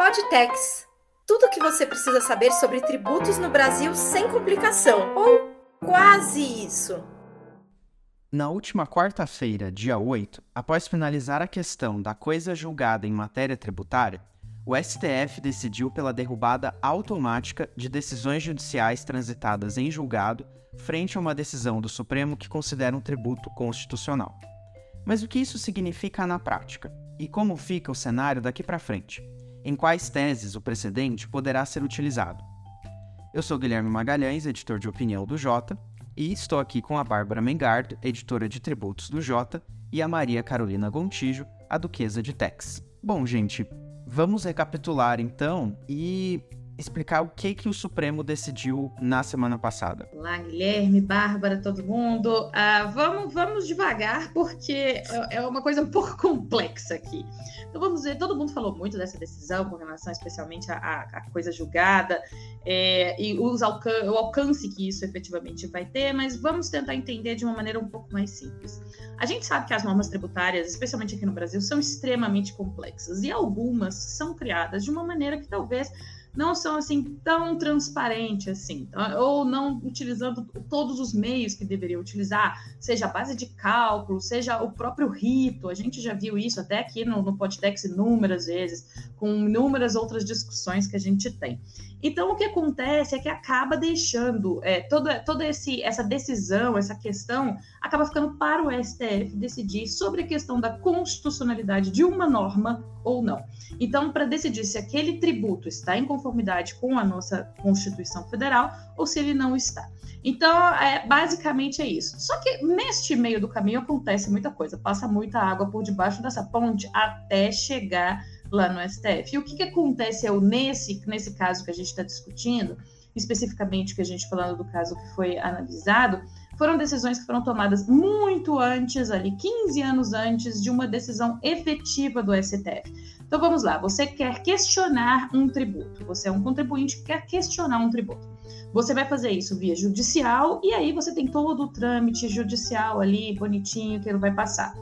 Podtex. Tudo o que você precisa saber sobre tributos no Brasil sem complicação, ou quase isso. Na última quarta-feira, dia 8, após finalizar a questão da coisa julgada em matéria tributária, o STF decidiu pela derrubada automática de decisões judiciais transitadas em julgado frente a uma decisão do Supremo que considera um tributo constitucional. Mas o que isso significa na prática? E como fica o cenário daqui para frente? Em quais teses o precedente poderá ser utilizado? Eu sou Guilherme Magalhães, editor de opinião do Jota, e estou aqui com a Bárbara Mengardo, editora de tributos do Jota, e a Maria Carolina Gontijo, a duquesa de Tex. Bom, gente, vamos recapitular então e explicar o que que o Supremo decidiu na semana passada. Olá, Guilherme, Bárbara, todo mundo. Uh, vamos, vamos devagar, porque é, é uma coisa um pouco complexa aqui. Então vamos ver, todo mundo falou muito dessa decisão com relação especialmente à, coisa julgada é, e os alcan o alcance que isso efetivamente vai ter, mas vamos tentar entender de uma maneira um pouco mais simples. A gente sabe que as normas tributárias, especialmente aqui no Brasil, são extremamente complexas e algumas são criadas de uma maneira que talvez não são assim tão transparentes assim, tá? ou não utilizando todos os meios que deveriam utilizar, seja a base de cálculo, seja o próprio rito. A gente já viu isso até aqui no, no Podtex inúmeras vezes, com inúmeras outras discussões que a gente tem. Então, o que acontece é que acaba deixando é, toda, toda esse, essa decisão, essa questão, acaba ficando para o STF decidir sobre a questão da constitucionalidade de uma norma ou não. Então, para decidir se aquele tributo está em conformidade com a nossa Constituição Federal ou se ele não está. Então, é, basicamente é isso. Só que neste meio do caminho acontece muita coisa, passa muita água por debaixo dessa ponte até chegar lá no STF. E o que, que acontece é nesse, nesse caso que a gente está discutindo, especificamente que a gente falando do caso que foi analisado, foram decisões que foram tomadas muito antes, ali 15 anos antes de uma decisão efetiva do STF. Então vamos lá, você quer questionar um tributo, você é um contribuinte que quer questionar um tributo. Você vai fazer isso via judicial e aí você tem todo o trâmite judicial ali bonitinho que ele vai passar.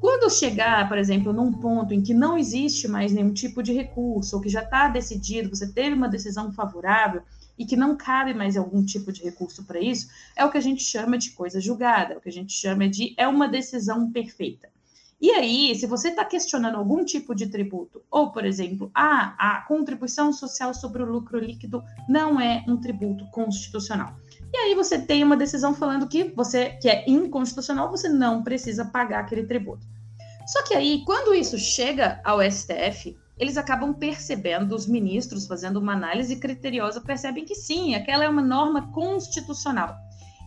Quando chegar, por exemplo, num ponto em que não existe mais nenhum tipo de recurso, ou que já está decidido, você teve uma decisão favorável e que não cabe mais algum tipo de recurso para isso, é o que a gente chama de coisa julgada, é o que a gente chama de é uma decisão perfeita. E aí, se você está questionando algum tipo de tributo, ou, por exemplo, ah, a contribuição social sobre o lucro líquido não é um tributo constitucional. E aí você tem uma decisão falando que você que é inconstitucional, você não precisa pagar aquele tributo. Só que aí, quando isso chega ao STF, eles acabam percebendo, os ministros fazendo uma análise criteriosa, percebem que sim, aquela é uma norma constitucional.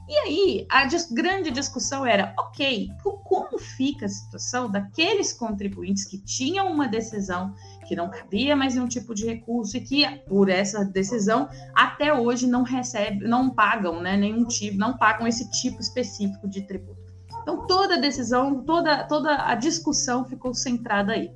E aí, a grande discussão era, ok, como fica a situação daqueles contribuintes que tinham uma decisão que não cabia mais nenhum tipo de recurso e que, por essa decisão, até hoje não recebem, não pagam, né, nenhum tipo, não pagam esse tipo específico de tributo. Então, toda a decisão, toda, toda a discussão ficou centrada aí.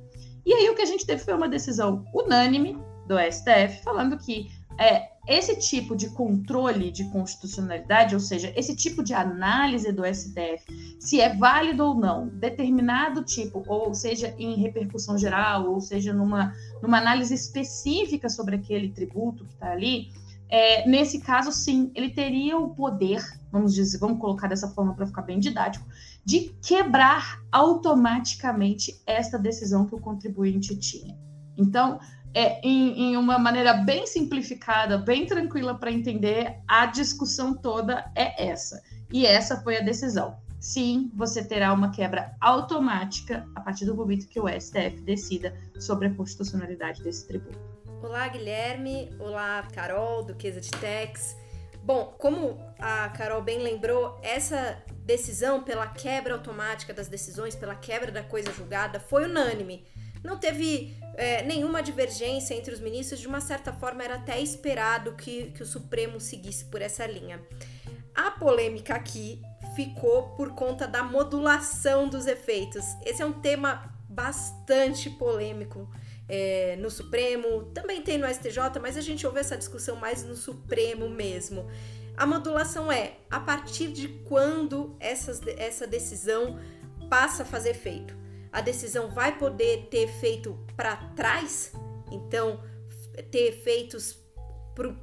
E aí, o que a gente teve foi uma decisão unânime do STF, falando que é, esse tipo de controle de constitucionalidade, ou seja, esse tipo de análise do STF, se é válido ou não, determinado tipo, ou seja, em repercussão geral, ou seja, numa, numa análise específica sobre aquele tributo que está ali, é, nesse caso, sim, ele teria o poder, vamos dizer, vamos colocar dessa forma para ficar bem didático, de quebrar automaticamente esta decisão que o contribuinte tinha. Então, é, em, em, uma maneira bem simplificada, bem tranquila para entender, a discussão toda é essa. E essa foi a decisão. Sim, você terá uma quebra automática a partir do momento que o STF decida sobre a constitucionalidade desse tributo. Olá, Guilherme. Olá, Carol, Duquesa de Tex. Bom, como a Carol bem lembrou, essa decisão pela quebra automática das decisões, pela quebra da coisa julgada, foi unânime. Não teve é, nenhuma divergência entre os ministros, de uma certa forma era até esperado que, que o Supremo seguisse por essa linha. A polêmica aqui ficou por conta da modulação dos efeitos. Esse é um tema bastante polêmico é, no Supremo, também tem no STJ, mas a gente ouve essa discussão mais no Supremo mesmo. A modulação é a partir de quando essas, essa decisão passa a fazer efeito a decisão vai poder ter efeito para trás? Então, ter efeitos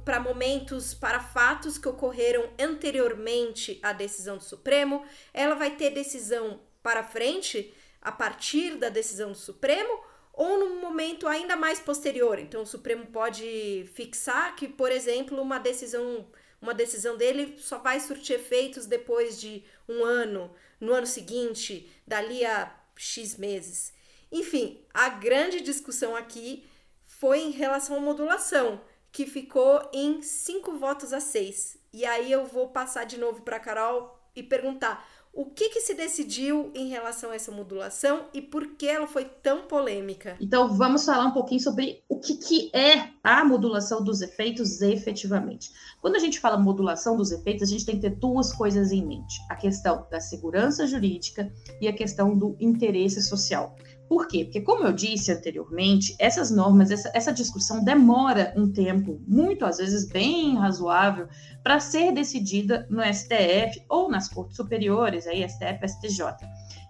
para momentos, para fatos que ocorreram anteriormente à decisão do Supremo, ela vai ter decisão para frente a partir da decisão do Supremo ou num momento ainda mais posterior. Então o Supremo pode fixar que, por exemplo, uma decisão uma decisão dele só vai surtir efeitos depois de um ano, no ano seguinte, dali a X meses. Enfim, a grande discussão aqui foi em relação à modulação, que ficou em cinco votos a seis. E aí eu vou passar de novo para Carol e perguntar o que, que se decidiu em relação a essa modulação e por que ela foi tão polêmica? Então, vamos falar um pouquinho sobre o que, que é a modulação dos efeitos efetivamente. Quando a gente fala modulação dos efeitos, a gente tem que ter duas coisas em mente: a questão da segurança jurídica e a questão do interesse social. Por quê? Porque, como eu disse anteriormente, essas normas, essa, essa discussão demora um tempo, muito às vezes bem razoável, para ser decidida no STF ou nas cortes superiores, aí STF, STJ.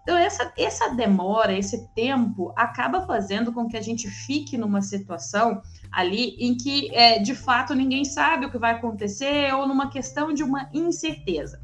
Então, essa, essa demora, esse tempo, acaba fazendo com que a gente fique numa situação ali em que, é, de fato, ninguém sabe o que vai acontecer ou numa questão de uma incerteza.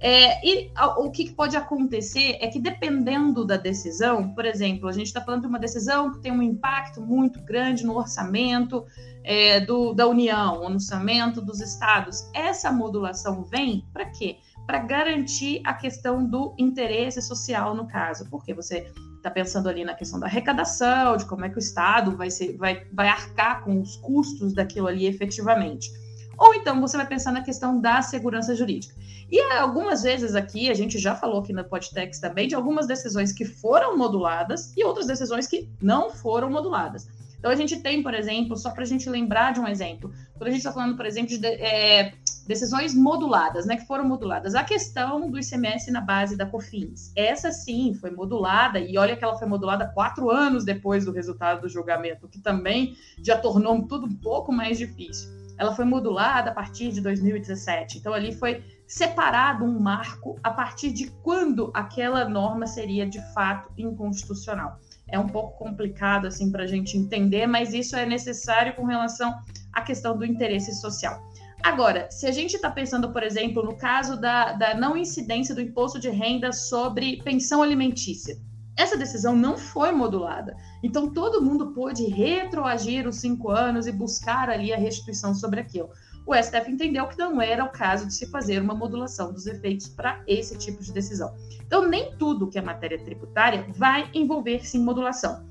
É, e o que pode acontecer é que, dependendo da decisão, por exemplo, a gente está falando de uma decisão que tem um impacto muito grande no orçamento é, do, da União, no orçamento dos estados, essa modulação vem para quê? Para garantir a questão do interesse social no caso, porque você está pensando ali na questão da arrecadação, de como é que o Estado vai, ser, vai, vai arcar com os custos daquilo ali efetivamente. Ou então você vai pensar na questão da segurança jurídica. E algumas vezes aqui, a gente já falou aqui no Podtex também, de algumas decisões que foram moduladas e outras decisões que não foram moduladas. Então a gente tem, por exemplo, só para a gente lembrar de um exemplo, quando a gente está falando, por exemplo, de é, decisões moduladas, né, que foram moduladas, a questão do ICMS na base da COFINS, essa sim foi modulada, e olha que ela foi modulada quatro anos depois do resultado do julgamento, que também já tornou tudo um pouco mais difícil. Ela foi modulada a partir de 2017, então ali foi separado um marco a partir de quando aquela norma seria de fato inconstitucional. É um pouco complicado assim para a gente entender, mas isso é necessário com relação à questão do interesse social. Agora, se a gente está pensando, por exemplo, no caso da, da não incidência do imposto de renda sobre pensão alimentícia, essa decisão não foi modulada. Então, todo mundo pôde retroagir os cinco anos e buscar ali a restituição sobre aquilo o STF entendeu que não era o caso de se fazer uma modulação dos efeitos para esse tipo de decisão. Então, nem tudo que é matéria tributária vai envolver sim modulação.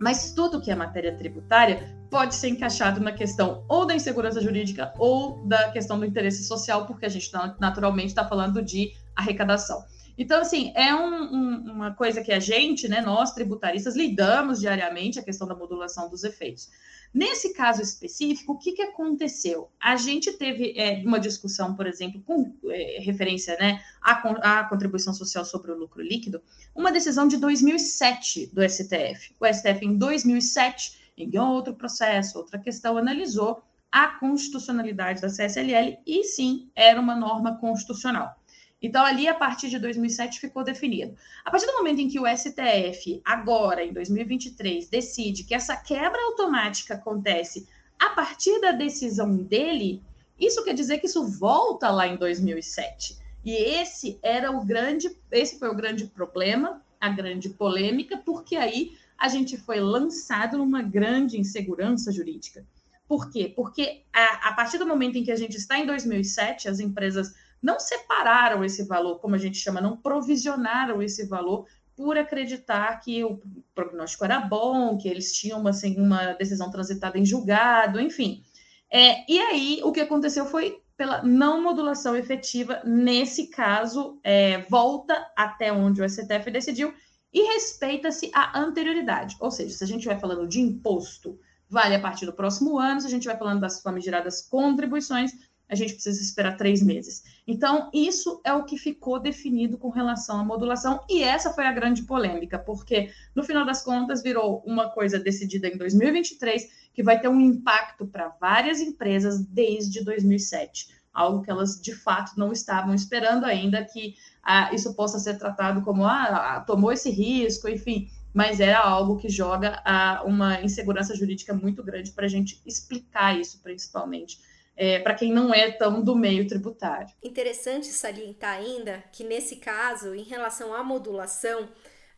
Mas tudo que é matéria tributária pode ser encaixado na questão ou da insegurança jurídica ou da questão do interesse social, porque a gente naturalmente está falando de arrecadação. Então, assim, é um, um, uma coisa que a gente, né, nós tributaristas, lidamos diariamente, a questão da modulação dos efeitos. Nesse caso específico, o que, que aconteceu? A gente teve é, uma discussão, por exemplo, com é, referência né, à, à, contribuição social sobre o lucro líquido, uma decisão de 2007 do STF. O STF, em 2007, em outro processo, outra questão, analisou a constitucionalidade da CSLL e sim, era uma norma constitucional. Então, ali, a partir de 2007, ficou definido. A partir do momento em que o STF, agora, em 2023, decide que essa quebra automática acontece a partir da decisão dele, isso quer dizer que isso volta lá em 2007. E esse era o grande, esse foi o grande problema, a grande polêmica, porque aí a gente foi lançado numa grande insegurança jurídica. Por quê? Porque a, a partir do momento em que a gente está em 2007, as empresas não separaram esse valor, como a gente chama, não provisionaram esse valor por acreditar que o prognóstico era bom, que eles tinham assim, uma decisão transitada em julgado, enfim. É, e aí, o que aconteceu foi pela não modulação efetiva, nesse caso, é, volta até onde o STF decidiu e respeita-se a anterioridade. Ou seja, se a gente vai falando de imposto, vale a partir do próximo ano, se a gente vai falando das famigeradas contribuições, a gente precisa esperar três meses. Então, isso é o que ficou definido com relação à modulação, e essa foi a grande polêmica, porque, no final das contas, virou uma coisa decidida em 2023, que vai ter um impacto para várias empresas desde 2007, algo que elas, de fato, não estavam esperando ainda que ah, isso possa ser tratado como, ah, tomou esse risco, enfim, mas era algo que joga a, uma insegurança jurídica muito grande para a gente explicar isso, principalmente. É, para quem não é tão do meio tributário. Interessante salientar ainda que, nesse caso, em relação à modulação,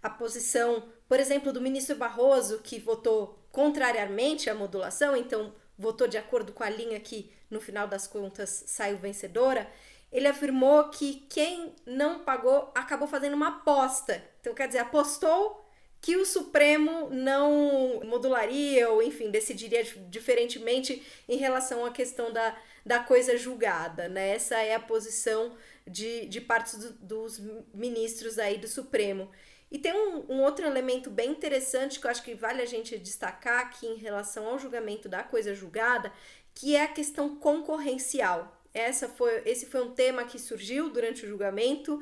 a posição, por exemplo, do ministro Barroso, que votou contrariamente à modulação, então votou de acordo com a linha que, no final das contas, saiu vencedora, ele afirmou que quem não pagou acabou fazendo uma aposta. Então, quer dizer, apostou que o Supremo não modularia ou, enfim, decidiria diferentemente em relação à questão da, da coisa julgada, né? Essa é a posição de, de partes do, dos ministros aí do Supremo. E tem um, um, outro elemento bem interessante que eu acho que vale a gente destacar aqui em relação ao julgamento da coisa julgada, que é a questão concorrencial. Essa foi, esse foi um tema que surgiu durante o julgamento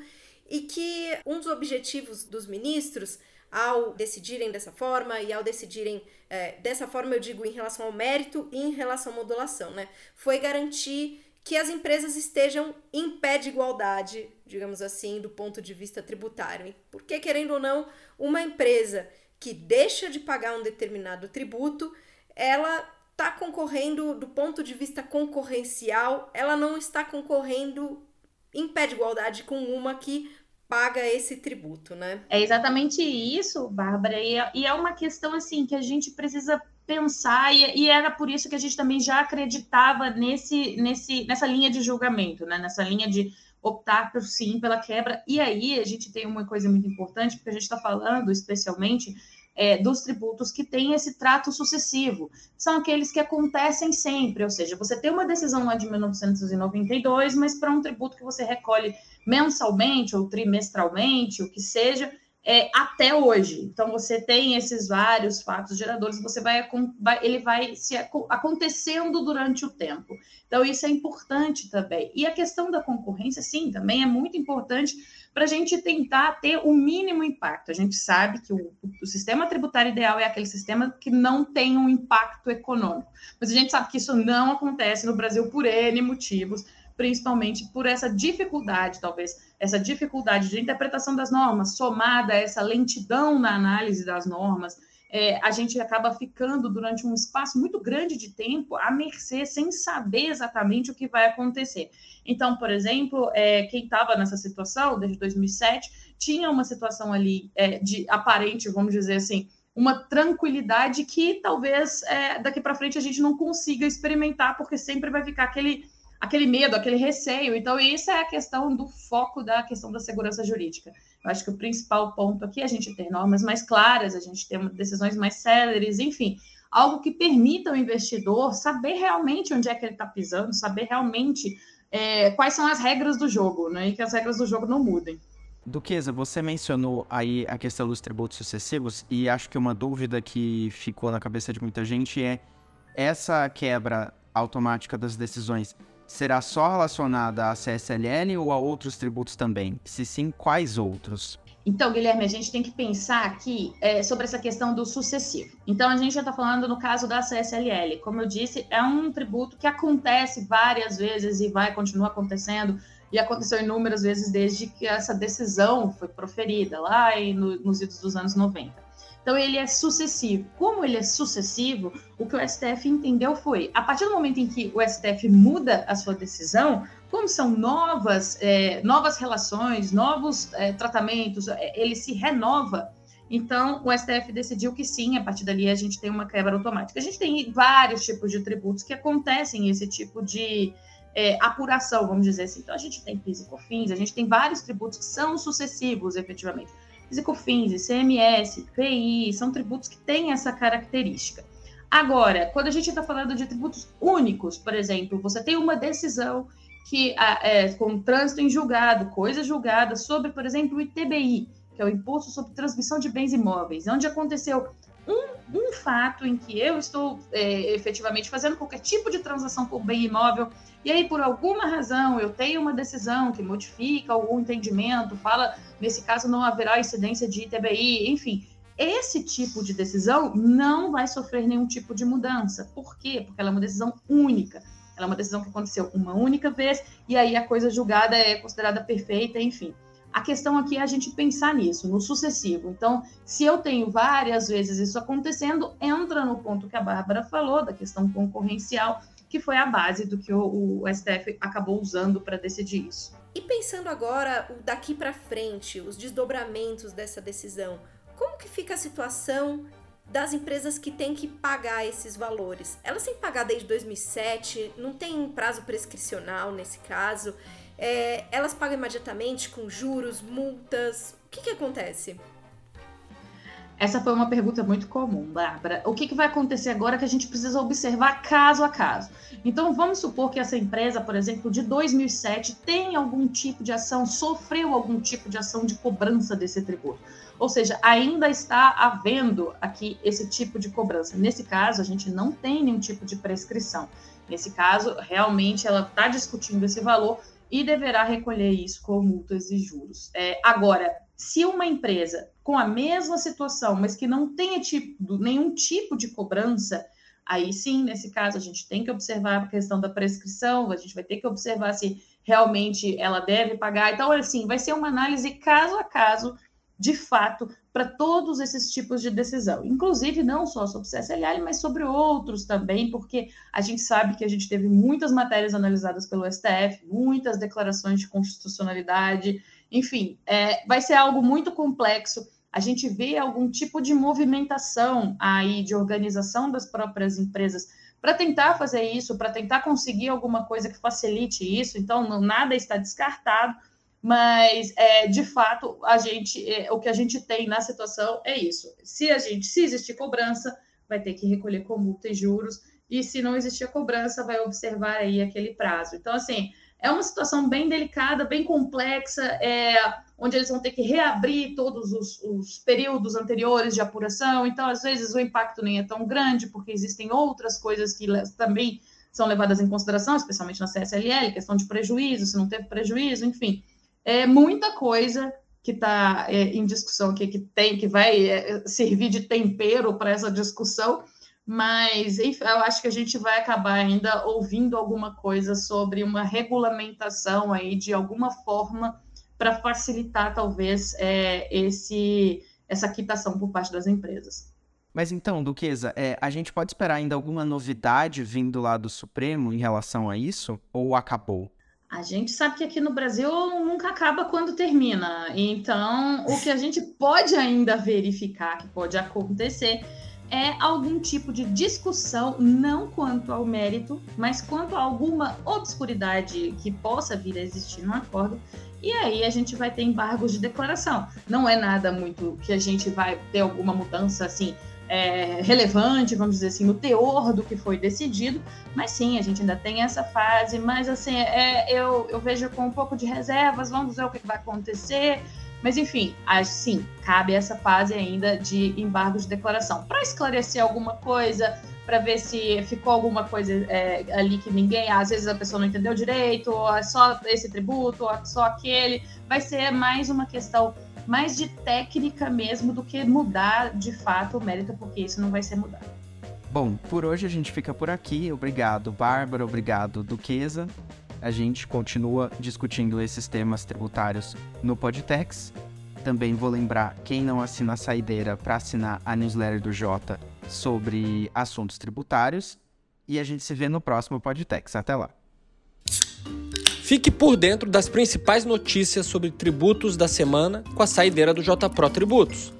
e que um dos objetivos dos ministros ao decidirem dessa forma e ao decidirem é, dessa forma eu digo em relação ao mérito e em relação à modulação, né? Foi garantir que as empresas estejam em pé de igualdade, digamos assim, do ponto de vista tributário. Porque, querendo ou não, uma empresa que deixa de pagar um determinado tributo, ela está concorrendo do ponto de vista concorrencial, ela não está concorrendo em pé de igualdade com uma que paga esse tributo, né? É exatamente isso, Bárbara, e é, e é uma questão assim que a gente precisa pensar e, e, era por isso que a gente também já acreditava nesse, nesse, nessa linha de julgamento, né? Nessa linha de optar por sim pela quebra. E aí a gente tem uma coisa muito importante porque a gente está falando especialmente é, dos tributos que têm esse trato sucessivo. São aqueles que acontecem sempre, ou seja, você tem uma decisão lá de 1992, mas para um tributo que você recolhe mensalmente ou trimestralmente, o que seja, é, até hoje. Então você tem esses vários fatos geradores, você vai, vai, ele vai se acontecendo durante o tempo. Então isso é importante também. E a questão da concorrência, sim, também é muito importante para a gente tentar ter o mínimo impacto. A gente sabe que o, o, sistema tributário ideal é aquele sistema que não tem um impacto econômico, mas a gente sabe que isso não acontece no Brasil por N motivos principalmente por essa dificuldade, talvez, essa dificuldade de interpretação das normas, somada a essa lentidão na análise das normas, é, a gente acaba ficando durante um espaço muito grande de tempo à mercê, sem saber exatamente o que vai acontecer. Então, por exemplo, é, quem estava nessa situação desde 2007 tinha uma situação ali é, de aparente, vamos dizer assim, uma tranquilidade que talvez é, daqui para frente a gente não consiga experimentar, porque sempre vai ficar aquele aquele medo, aquele receio. Então, isso é a questão do foco da questão da segurança jurídica. Eu acho que o principal ponto aqui é a gente ter normas mais claras, a gente ter decisões mais céleres, enfim, algo que permita ao investidor saber realmente onde é que ele está pisando, saber realmente é, quais são as regras do jogo, né? E que as regras do jogo não mudem. Duquesa, você mencionou aí a questão dos tributos sucessivos e acho que uma dúvida que ficou na cabeça de muita gente é essa quebra automática das decisões será só relacionada à CSLL ou a outros tributos também? Se sim, quais outros? Então, Guilherme, a gente tem que pensar aqui é, sobre essa questão do sucessivo. Então, a gente já está falando no caso da CSLL. Como eu disse, é um tributo que acontece várias vezes e vai continuar acontecendo, e aconteceu inúmeras vezes desde que essa decisão foi proferida, lá no, nos idos dos anos 90. Então, ele é sucessivo. Como ele é sucessivo, o que o STF entendeu foi, a partir do momento em que o STF muda a sua decisão, como são novas, é, novas relações, novos é, tratamentos, é, ele se renova. Então, o STF decidiu que sim, a partir dali a gente tem uma quebra automática. A gente tem vários tipos de tributos que acontecem esse tipo de é, apuração, vamos dizer assim. Então, a gente tem PIS e COFINS, a gente tem vários tributos que são sucessivos, efetivamente. PIS e COFINS, ICMS, PI, são tributos que têm essa característica. Agora, quando a gente está falando de tributos únicos, por exemplo, você tem uma decisão que é, com trânsito em julgado, coisa julgada sobre, por exemplo, o ITBI, que é o Imposto sobre Transmissão de Bens Imóveis, onde aconteceu um, um fato em que eu estou é, efetivamente fazendo qualquer tipo de transação por bem imóvel, e aí, por alguma razão, eu tenho uma decisão que modifica algum entendimento, fala, nesse caso, não haverá incidência de ITBI, enfim. Esse tipo de decisão não vai sofrer nenhum tipo de mudança. Por quê? Porque ela é uma decisão única. Ela é uma decisão que aconteceu uma única vez, e aí a coisa julgada é considerada perfeita, enfim. A questão aqui é a gente pensar nisso, no sucessivo. Então, se eu tenho várias vezes isso acontecendo, entra no ponto que a Bárbara falou, da questão concorrencial, que foi a base do que o, o STF acabou usando para decidir isso. E pensando agora daqui para frente, os desdobramentos dessa decisão, como que fica a situação das empresas que têm que pagar esses valores? Elas têm que pagar desde 2007, não tem prazo prescricional nesse caso. É, elas pagam imediatamente com juros, multas. O que, que acontece? Essa foi uma pergunta muito comum, Bárbara. O que, que, vai acontecer agora que a gente precisa observar caso a caso? Então, vamos supor que essa empresa, por exemplo, de 2007, tem algum tipo de ação, sofreu algum tipo de ação de cobrança desse tributo. Ou seja, ainda está havendo aqui esse tipo de cobrança. Nesse caso, a gente não tem nenhum tipo de prescrição. Nesse caso, realmente ela está discutindo esse valor e deverá recolher isso com multas e juros. É, agora, se uma empresa com a mesma situação, mas que não tenha tipo, nenhum tipo de cobrança, aí sim, nesse caso, a gente tem que observar a questão da prescrição, a gente vai ter que observar se realmente ela deve pagar. Então, assim, vai ser uma análise caso a caso de fato para todos esses tipos de decisão, inclusive não só sobre CSLL, mas sobre outros também, porque a gente sabe que a gente teve muitas matérias analisadas pelo STF, muitas declarações de constitucionalidade, enfim, é, vai ser algo muito complexo. A gente vê algum tipo de movimentação aí de organização das próprias empresas para tentar fazer isso, para tentar conseguir alguma coisa que facilite isso. Então, nada está descartado mas é, de fato a gente é, o que a gente tem na situação é isso. Se a gente se existir cobrança, vai ter que recolher com multa e juros, e se não existir cobrança, vai observar aí aquele prazo. Então, assim, é uma situação bem delicada, bem complexa, é, onde eles vão ter que reabrir todos os, os, períodos anteriores de apuração. Então, às vezes, o impacto nem é tão grande, porque existem outras coisas que também são levadas em consideração, especialmente na CSLL, questão de prejuízo, se não teve prejuízo, enfim é muita coisa que está é, em discussão aqui, que tem, que vai é, servir de tempero para essa discussão, mas enfim, eu acho que a gente vai acabar ainda ouvindo alguma coisa sobre uma regulamentação aí de alguma forma para facilitar talvez é, esse essa quitação por parte das empresas. Mas então, Duquesa, é, a gente pode esperar ainda alguma novidade vindo lá do Supremo em relação a isso? Ou acabou? A gente sabe que aqui no Brasil nunca acaba quando termina. Então, o que a gente pode ainda verificar que pode acontecer é algum tipo de discussão, não quanto ao mérito, mas quanto a alguma obscuridade que possa vir a existir no acordo. E aí a gente vai ter embargos de declaração. Não é nada muito que a gente vai ter alguma mudança assim é, relevante, vamos dizer assim, no teor do que foi decidido, mas sim, a gente ainda tem essa fase, mas assim, é, eu, eu vejo com um pouco de reservas, vamos ver o que vai acontecer, mas enfim, assim, cabe essa fase ainda de embargo de declaração. Para esclarecer alguma coisa, para ver se ficou alguma coisa é, ali que ninguém, às vezes a pessoa não entendeu direito, ou é só esse tributo, ou é só aquele, vai ser mais uma questão mais de técnica mesmo do que mudar de fato o mérito, porque isso não vai ser mudado. Bom, por hoje a gente fica por aqui. Obrigado, Bárbara. Obrigado, Duquesa. A gente continua discutindo esses temas tributários no Podtex. Também vou lembrar quem não assina a saideira para assinar a newsletter do Jota sobre assuntos tributários. E a gente se vê no próximo Podtex. Até lá. Fique por dentro das principais notícias sobre tributos da semana com a saideira do JPRO Tributos.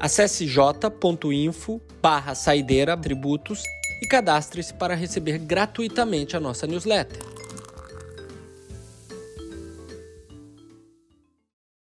Acesse j.info barra saideira tributos e cadastre-se para receber gratuitamente a nossa newsletter.